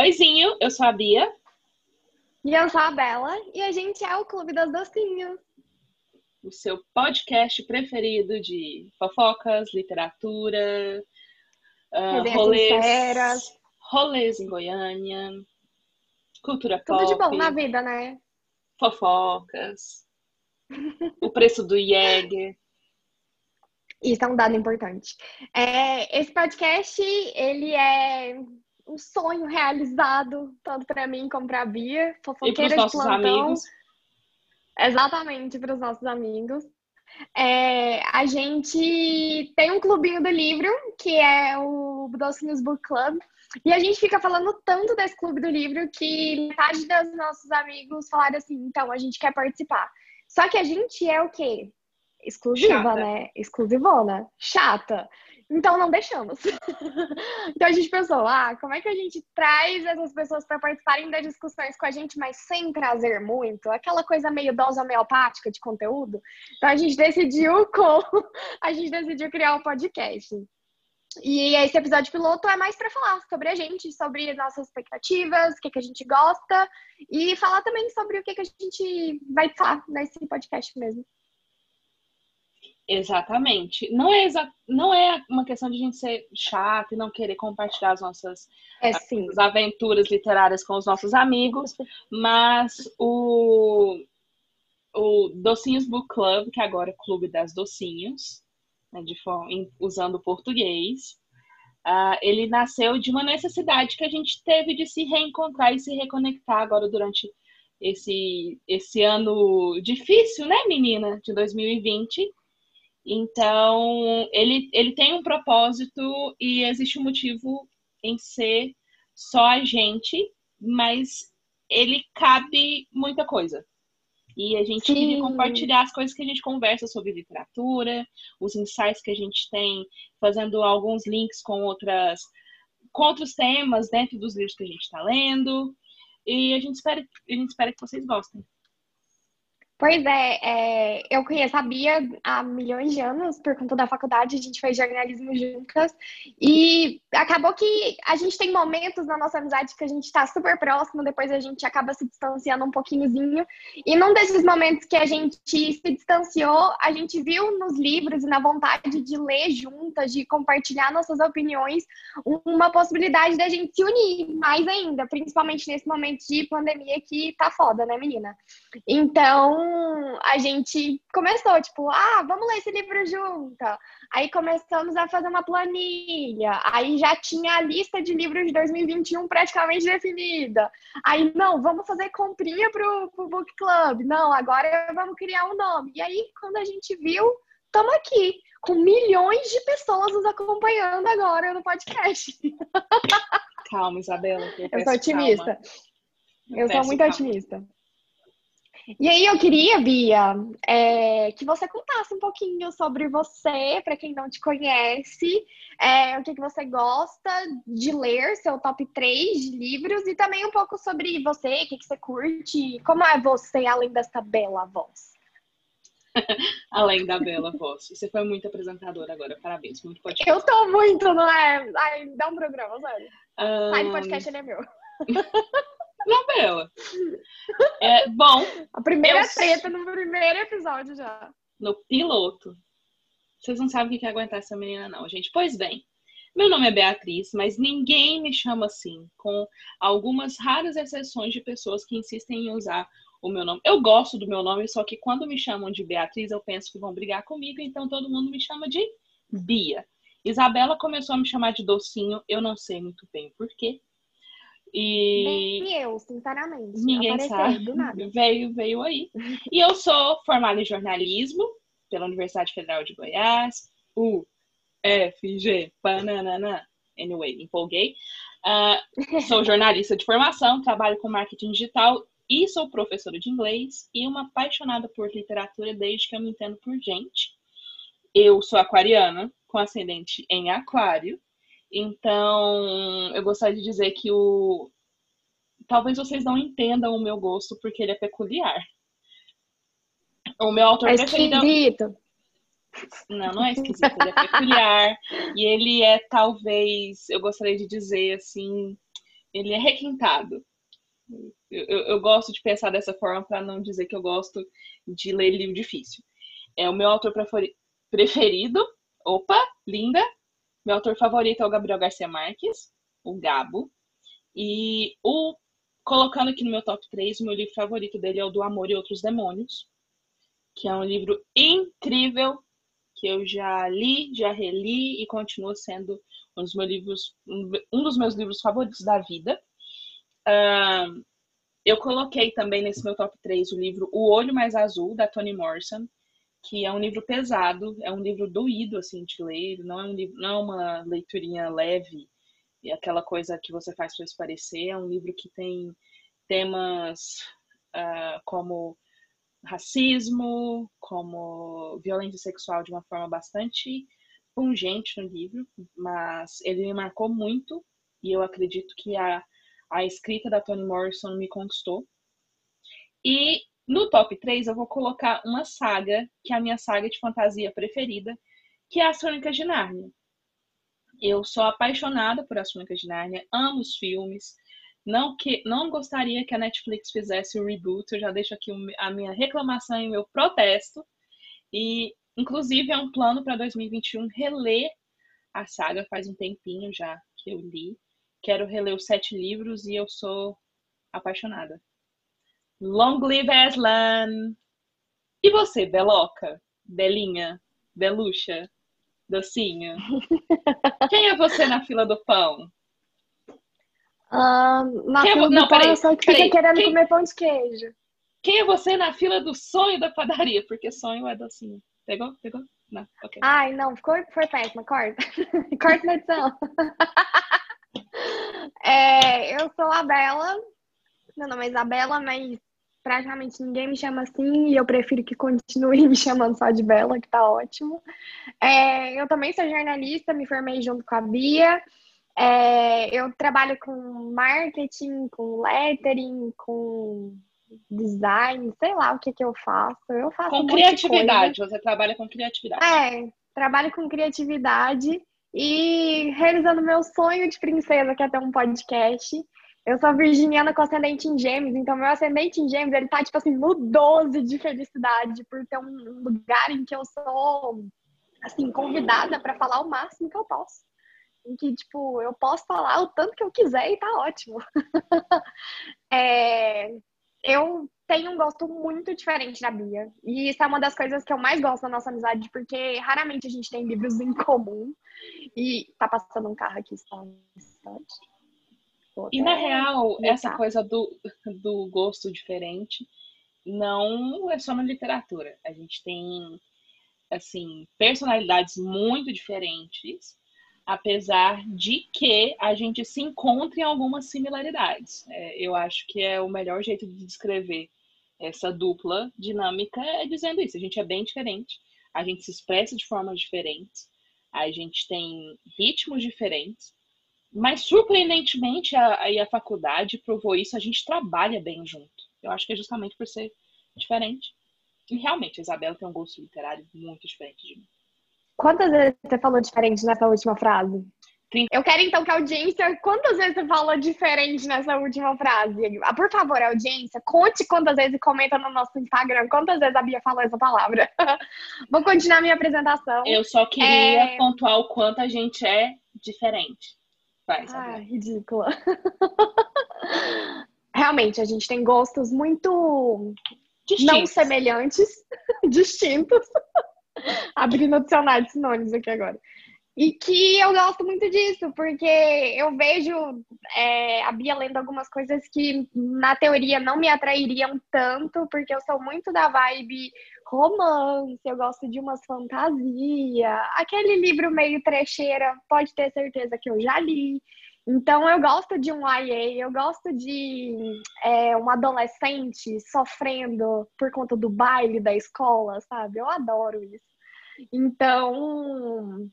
Oizinho, eu sou a Bia. E eu sou a Bela. E a gente é o Clube das Docinhos. O seu podcast preferido de fofocas, literatura, uh, rolês, sinceras. rolês em Goiânia, cultura Tudo pop. Tudo de bom na vida, né? Fofocas. o preço do Jäger. Isso é um dado importante. É, esse podcast, ele é um sonho realizado, tanto para mim como para a Bia, fofoqueira e de plantão. Amigos. Exatamente, para os nossos amigos. É, a gente tem um clubinho do livro, que é o Docinhos Book Club, e a gente fica falando tanto desse clube do livro que metade dos nossos amigos falaram assim, então a gente quer participar. Só que a gente é o quê? exclusiva, Chata. né? Exclusivona. Chata. Então não deixamos. então a gente pensou, ah, como é que a gente traz essas pessoas para participarem das discussões com a gente, mas sem trazer muito? Aquela coisa meio dose homeopática de conteúdo. Então a gente decidiu com a gente decidiu criar um podcast. E esse episódio piloto é mais para falar sobre a gente, sobre nossas expectativas, o que, que a gente gosta e falar também sobre o que, que a gente vai falar nesse podcast mesmo. Exatamente. Não é, exa não é uma questão de a gente ser chato e não querer compartilhar as nossas é, as aventuras literárias com os nossos amigos, mas o, o Docinhos Book Club, que agora é Clube das Docinhos, né, de, usando o português, uh, ele nasceu de uma necessidade que a gente teve de se reencontrar e se reconectar agora durante esse, esse ano difícil, né, menina, de 2020 então, ele, ele tem um propósito e existe um motivo em ser só a gente, mas ele cabe muita coisa. E a gente Sim. compartilhar as coisas que a gente conversa sobre literatura, os insights que a gente tem, fazendo alguns links com outras com outros temas dentro dos livros que a gente está lendo. E a gente espera, a gente espera que vocês gostem. Pois é, é, eu conheço a Bia há milhões de anos, por conta da faculdade, a gente fez jornalismo juntas, e acabou que a gente tem momentos na nossa amizade que a gente está super próximo, depois a gente acaba se distanciando um pouquinhozinho, e num desses momentos que a gente se distanciou, a gente viu nos livros e na vontade de ler juntas, de compartilhar nossas opiniões, uma possibilidade da gente se unir mais ainda, principalmente nesse momento de pandemia que tá foda, né, menina? Então, a gente começou, tipo, ah, vamos ler esse livro junta. Aí começamos a fazer uma planilha. Aí já tinha a lista de livros de 2021 praticamente definida. Aí, não, vamos fazer comprinha pro, pro book club. Não, agora vamos criar um nome. E aí, quando a gente viu, estamos aqui, com milhões de pessoas nos acompanhando agora no podcast. Calma, Isabela. Eu, eu sou otimista. Eu, eu sou muito calma. otimista. E aí eu queria, Bia, é, que você contasse um pouquinho sobre você, para quem não te conhece, é, o que, que você gosta de ler, seu top 3 de livros, e também um pouco sobre você, o que, que você curte, como é você além dessa bela voz. além da bela voz. Você foi muito apresentadora agora, parabéns, muito podcast. Eu tô muito, não é? Ai, dá um programa, sério. Um... Sai do podcast, ele é meu. novela. É, bom. A primeira eu... treta no primeiro episódio já. No piloto. Vocês não sabem o que é aguentar essa menina, não, gente. Pois bem, meu nome é Beatriz, mas ninguém me chama assim, com algumas raras exceções de pessoas que insistem em usar o meu nome. Eu gosto do meu nome, só que quando me chamam de Beatriz, eu penso que vão brigar comigo, então todo mundo me chama de Bia. Isabela começou a me chamar de docinho, eu não sei muito bem por quê. E Nem eu, sinceramente. Ninguém sabe. Do nada. Veio, veio aí. E eu sou formada em jornalismo pela Universidade Federal de Goiás. U, F, G, bananana. Anyway, empolguei. Uh, sou jornalista de formação, trabalho com marketing digital e sou professora de inglês e uma apaixonada por literatura desde que eu me entendo por gente. Eu sou aquariana, com ascendente em aquário. Então, eu gostaria de dizer que o. Talvez vocês não entendam o meu gosto porque ele é peculiar. O meu autor é preferido. Esquisito. Não, não é esquisito, ele é peculiar. e ele é, talvez, eu gostaria de dizer assim, ele é requintado. Eu, eu, eu gosto de pensar dessa forma para não dizer que eu gosto de ler livro difícil. É o meu autor preferido. Opa, linda! Meu autor favorito é o Gabriel Garcia Marques, o Gabo. E o colocando aqui no meu top 3, o meu livro favorito dele é o Do Amor e Outros Demônios, que é um livro incrível que eu já li, já reli e continua sendo um dos meus livros, um dos meus livros favoritos da vida. Eu coloquei também nesse meu top 3 o livro O Olho Mais Azul, da Toni Morrison, que é um livro pesado, é um livro doído assim de ler, não é um livro, não é uma leiturinha leve e aquela coisa que você faz para parecer, é um livro que tem temas uh, como racismo, como violência sexual de uma forma bastante pungente no livro, mas ele me marcou muito e eu acredito que a, a escrita da Toni Morrison me conquistou. E no top 3 eu vou colocar uma saga, que é a minha saga de fantasia preferida, que é As Crônicas de Nárnia. Eu sou apaixonada por As Crônicas de Nárnia, amo os filmes, não, que, não gostaria que a Netflix fizesse o reboot, eu já deixo aqui a minha reclamação e o meu protesto. E, inclusive, é um plano para 2021 reler a saga, faz um tempinho já que eu li. Quero reler os sete livros e eu sou apaixonada. Long live Aslan! E você, Beloca? Belinha? Beluxa? Docinho? Quem é você na fila do pão? Uh, na quem é fila é, não, pão, eu só que fica querendo quem, comer pão de queijo. Quem é você na fila do sonho da padaria? Porque sonho é docinho. Pegou? Pegou? Não, ok. Ai, não, ficou, foi péssima. Corta. Corta na edição. é, eu sou a Bela. Meu nome é Isabela, mas praticamente ninguém me chama assim e eu prefiro que continue me chamando só de Bela, que tá ótimo. É, eu também sou jornalista, me formei junto com a Bia. É, eu trabalho com marketing, com lettering, com design, sei lá o que que eu faço. Eu faço com um criatividade. Você trabalha com criatividade. É, trabalho com criatividade e realizando meu sonho de princesa, que é ter um podcast. Eu sou virginiana com ascendente em gêmeos, então meu ascendente em gêmeos, ele tá, tipo assim, no 12 de felicidade, por ter um lugar em que eu sou, assim, convidada para falar o máximo que eu posso. Em que, tipo, eu posso falar o tanto que eu quiser e tá ótimo. é, eu tenho um gosto muito diferente da Bia. E isso é uma das coisas que eu mais gosto da nossa amizade, porque raramente a gente tem livros em comum. E tá passando um carro aqui, e na real, essa coisa do, do gosto diferente não é só na literatura. A gente tem, assim, personalidades muito diferentes, apesar de que a gente se encontre em algumas similaridades. É, eu acho que é o melhor jeito de descrever essa dupla dinâmica é dizendo isso. A gente é bem diferente, a gente se expressa de formas diferentes, a gente tem ritmos diferentes, mas, surpreendentemente, a, a, faculdade provou isso, a gente trabalha bem junto. Eu acho que é justamente por ser diferente. E realmente, a Isabela tem um gosto literário muito diferente de mim. Quantas vezes você falou diferente nessa última frase? Eu quero então que a audiência, quantas vezes você falou diferente nessa última frase? Ah, por favor, audiência, conte quantas vezes e comenta no nosso Instagram quantas vezes a Bia falou essa palavra. Vou continuar minha apresentação. Eu só queria é... pontuar o quanto a gente é diferente. Ah, ridícula. Realmente, a gente tem gostos muito distintos. não semelhantes, distintos. Abrindo o dicionário de sinônimos aqui agora. E que eu gosto muito disso, porque eu vejo é, a Bia lendo algumas coisas que na teoria não me atrairiam tanto, porque eu sou muito da vibe romance, eu gosto de umas fantasia, aquele livro meio trecheira, pode ter certeza que eu já li. Então eu gosto de um YA, eu gosto de é, um adolescente sofrendo por conta do baile da escola, sabe? Eu adoro isso. Então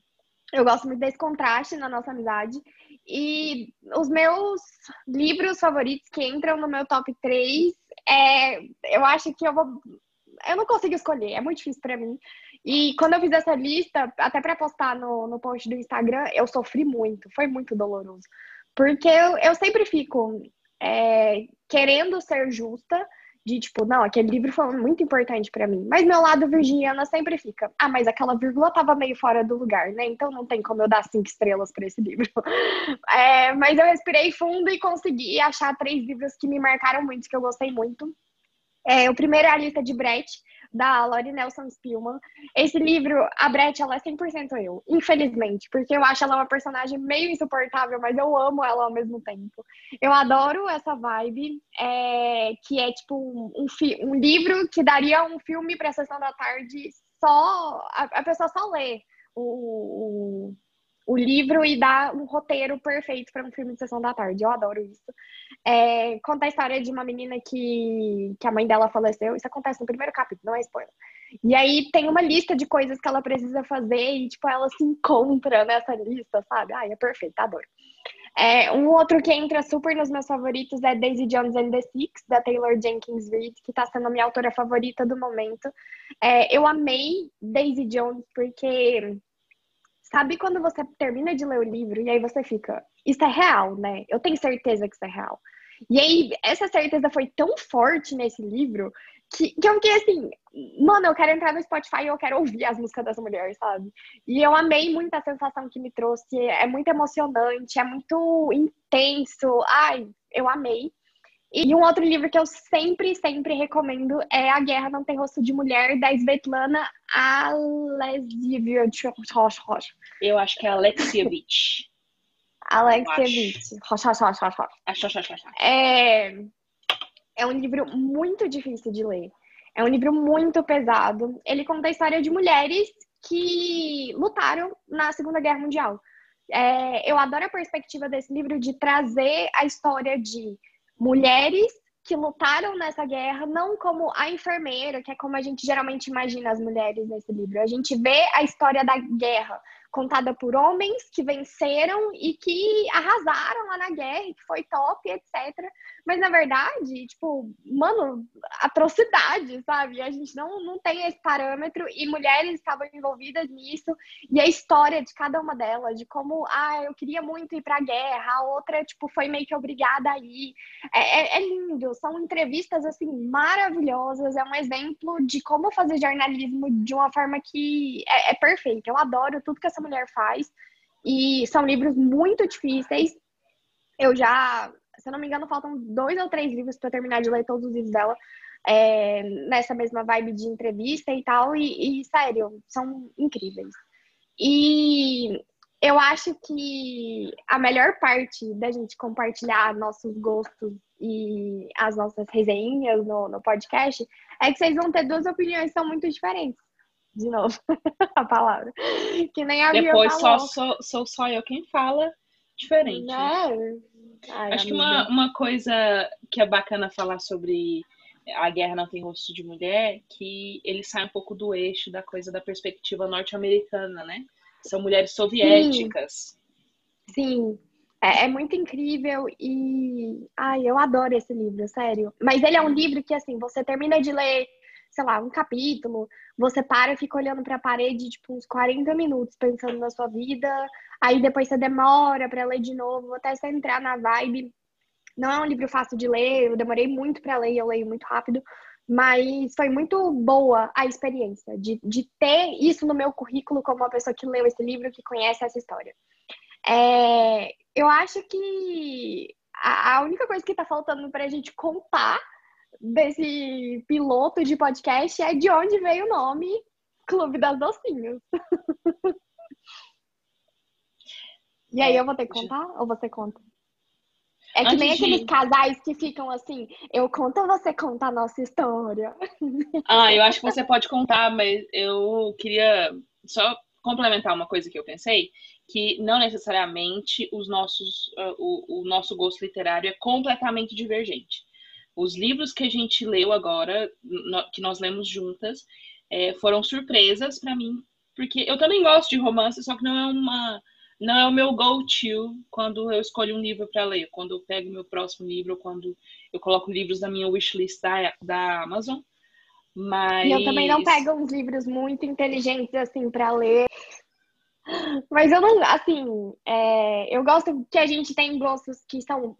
eu gosto muito desse contraste na nossa amizade. E os meus livros favoritos que entram no meu top 3, é, eu acho que eu vou eu não consigo escolher, é muito difícil para mim. E quando eu fiz essa lista, até para postar no, no post do Instagram, eu sofri muito, foi muito doloroso. Porque eu, eu sempre fico é, querendo ser justa, de tipo, não, aquele livro foi muito importante para mim. Mas meu lado virginiana sempre fica, ah, mas aquela vírgula tava meio fora do lugar, né? Então não tem como eu dar cinco estrelas para esse livro. É, mas eu respirei fundo e consegui achar três livros que me marcaram muito, que eu gostei muito. É, o primeiro é a lista de Brett, da Lori Nelson Spillman. Esse livro, a Brett, ela é 100% eu, infelizmente, porque eu acho ela uma personagem meio insuportável, mas eu amo ela ao mesmo tempo. Eu adoro essa vibe, é, que é tipo um, um, um, livro que daria um filme para a sessão da tarde só, a, a pessoa só lê o, o o livro e dá um roteiro perfeito para um filme de sessão da tarde. Eu adoro isso. É, conta a história de uma menina que, que a mãe dela faleceu. Isso acontece no primeiro capítulo, não é spoiler. E aí tem uma lista de coisas que ela precisa fazer e, tipo, ela se encontra nessa lista, sabe? Ai, é perfeito, adoro. É, um outro que entra super nos meus favoritos é Daisy Jones and the Six, da Taylor Jenkins Reid, que está sendo a minha autora favorita do momento. É, eu amei Daisy Jones porque Sabe quando você termina de ler o livro e aí você fica, isso é real, né? Eu tenho certeza que isso é real. E aí, essa certeza foi tão forte nesse livro que, que eu fiquei assim, mano, eu quero entrar no Spotify e eu quero ouvir as músicas dessa mulher, sabe? E eu amei muito a sensação que me trouxe. É muito emocionante, é muito intenso. Ai, eu amei. E um outro livro que eu sempre, sempre recomendo é A Guerra Não Tem Rosto de Mulher, da Svetlana Alexievich. Eu acho que é Alexievich. Alexievich. É, é um livro muito difícil de ler. É um livro muito pesado. Ele conta a história de mulheres que lutaram na Segunda Guerra Mundial. É, eu adoro a perspectiva desse livro de trazer a história de mulheres que lutaram nessa guerra, não como a enfermeira, que é como a gente geralmente imagina as mulheres nesse livro. A gente vê a história da guerra contada por homens que venceram e que arrasaram lá na guerra, que foi top, etc. Mas na verdade, tipo, mano, atrocidade, sabe? A gente não, não tem esse parâmetro e mulheres estavam envolvidas nisso e a história de cada uma delas, de como, ah, eu queria muito ir pra guerra, a outra, tipo, foi meio que obrigada a ir. É, é, é lindo, são entrevistas, assim, maravilhosas, é um exemplo de como fazer jornalismo de uma forma que é, é perfeita. Eu adoro tudo que essa mulher faz. E são livros muito difíceis. Eu já, se eu não me engano, faltam dois ou três livros para terminar de ler todos os livros dela. É, nessa mesma vibe de entrevista e tal. E, e, sério, são incríveis. E eu acho que a melhor parte da gente compartilhar nossos gostos e as nossas resenhas no, no podcast é que vocês vão ter duas opiniões que são muito diferentes de novo a palavra. Que nem a Depois só sou, sou só eu quem fala diferente. Né? Ai, Acho amiga. que uma, uma coisa que é bacana falar sobre a guerra não tem rosto de mulher, que ele sai um pouco do eixo da coisa da perspectiva norte-americana, né? São mulheres soviéticas. Sim. Sim. É, é, muito incrível e. Ai, eu adoro esse livro, sério. Mas ele é um livro que, assim, você termina de ler sei lá, um capítulo, você para e fica olhando para a parede, tipo, uns 40 minutos pensando na sua vida, aí depois você demora para ler de novo, até você entrar na vibe. Não é um livro fácil de ler, eu demorei muito para ler, eu leio muito rápido, mas foi muito boa a experiência de, de ter isso no meu currículo como uma pessoa que leu esse livro, que conhece essa história. É, eu acho que a, a única coisa que está faltando para a gente contar desse piloto de podcast é de onde veio o nome Clube das Docinhos. e aí eu vou ter que contar ou você conta? É que Antes nem aqueles de... casais que ficam assim, eu conto ou você conta a nossa história? Ah, eu acho que você pode contar, mas eu queria só complementar uma coisa que eu pensei, que não necessariamente os nossos, uh, o, o nosso gosto literário é completamente divergente. Os livros que a gente leu agora, que nós lemos juntas, é, foram surpresas para mim, porque eu também gosto de romance, só que não é uma não é o meu go-to quando eu escolho um livro para ler, quando eu pego meu próximo livro, quando eu coloco livros na minha wishlist da, da Amazon. Mas... E eu também não pego uns livros muito inteligentes assim para ler. Mas eu não, assim, é, eu gosto que a gente tem gostos que são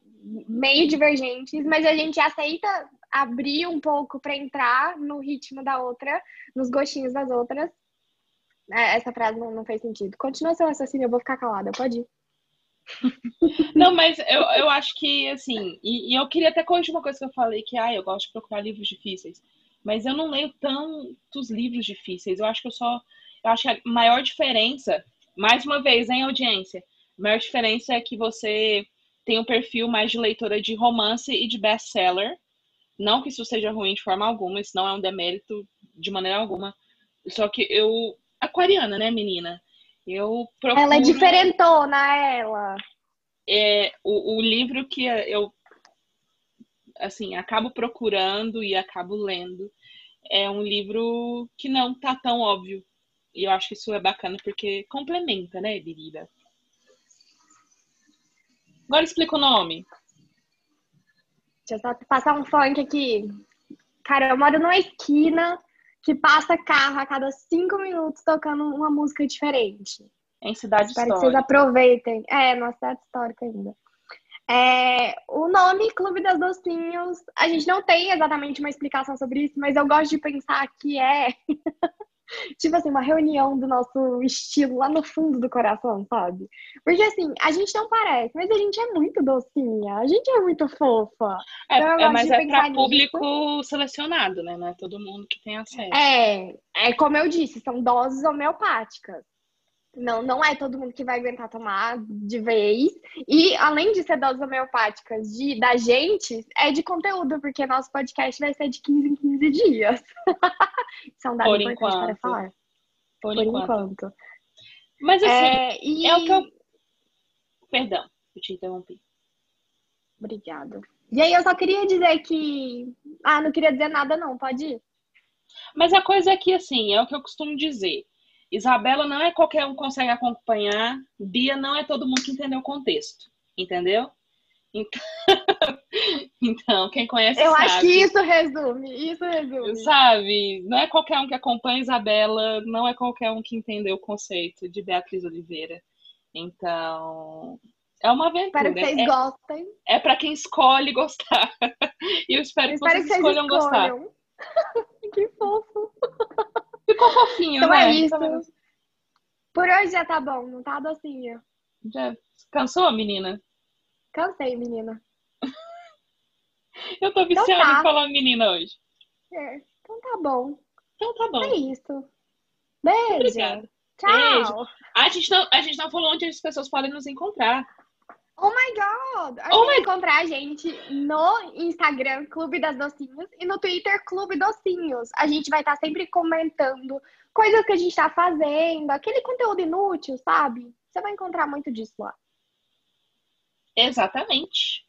meio divergentes, mas a gente aceita abrir um pouco para entrar no ritmo da outra, nos gostinhos das outras. É, essa frase não, não fez sentido. Continua seu raciocínio, eu vou ficar calada, pode ir. Não, mas eu, eu acho que, assim, e, e, eu queria até corrigir uma coisa que eu falei, que ah, eu gosto de procurar livros difíceis. Mas eu não leio tantos livros difíceis. Eu acho que eu só. Eu acho que a maior diferença, mais uma vez, em audiência, a maior diferença é que você tem um perfil mais de leitora de romance e de best-seller. Não que isso seja ruim de forma alguma, isso não é um demérito de maneira alguma. Só que eu. Aquariana, né, menina? Eu procuro... Ela é diferentona, ela. É, o, o livro que eu assim, acabo procurando e acabo lendo é um livro que não tá tão óbvio. E eu acho que isso é bacana porque complementa, né, Biriba? Agora explica o nome. Deixa eu só passar um funk aqui. Cara, eu moro numa esquina que passa carro a cada cinco minutos tocando uma música diferente. Em cidade Espero histórica. que vocês aproveitem. É, numa cidade histórica ainda. É, o nome Clube das Docinhos, a gente não tem exatamente uma explicação sobre isso, mas eu gosto de pensar que é tipo assim, uma reunião do nosso estilo lá no fundo do coração, sabe? Porque assim, a gente não parece, mas a gente é muito docinha, a gente é muito fofa. É, então, é mas é para público selecionado, né? Não é todo mundo que tem acesso. É, é como eu disse, são doses homeopáticas. Não, não é todo mundo que vai aguentar tomar de vez. E além de ser doses homeopáticas de, da gente, é de conteúdo, porque nosso podcast vai ser de 15 em 15 dias. São dados Por enquanto. para falar. Por, Por enquanto. enquanto. Mas assim, É, e... é o que eu. Perdão, eu te interrompi. Obrigada. E aí eu só queria dizer que. Ah, não queria dizer nada, não, pode ir. Mas a coisa é que, assim, é o que eu costumo dizer. Isabela não é qualquer um que consegue acompanhar. Bia não é todo mundo que entendeu o contexto. Entendeu? Então, então quem conhece Eu sabe. acho que isso resume, isso resume. Sabe? Não é qualquer um que acompanha Isabela, não é qualquer um que entendeu o conceito de Beatriz Oliveira. Então, é uma aventura. Espero que vocês é, gostem. é para quem escolhe gostar. E eu espero, Espero que que vocês vocês escolham gostar. escolham. que fofo. Ficou fofinho, Então né? é isso. Por hoje já tá bom, não tá docinho. Já cansou, menina? Cansei, menina. Eu tô viciada tá. em falar menina hoje. É, então tá bom. Então tá bom. É isso. Beijo. Obrigada. Tchau. Beijo. A gente, não, a gente não falou onde as pessoas podem nos encontrar. Oh my god! Oh Pode encontrar a gente no Instagram, Clube das Docinhos, e no Twitter, Clube Docinhos. A gente vai estar sempre comentando coisas que a gente tá fazendo, aquele conteúdo inútil, sabe? Você vai encontrar muito disso lá. Exatamente.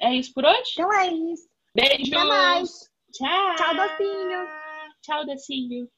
É isso por hoje? Então é isso. Beijos. Até mais. Tchau. Tchau, docinho. Tchau, docinho.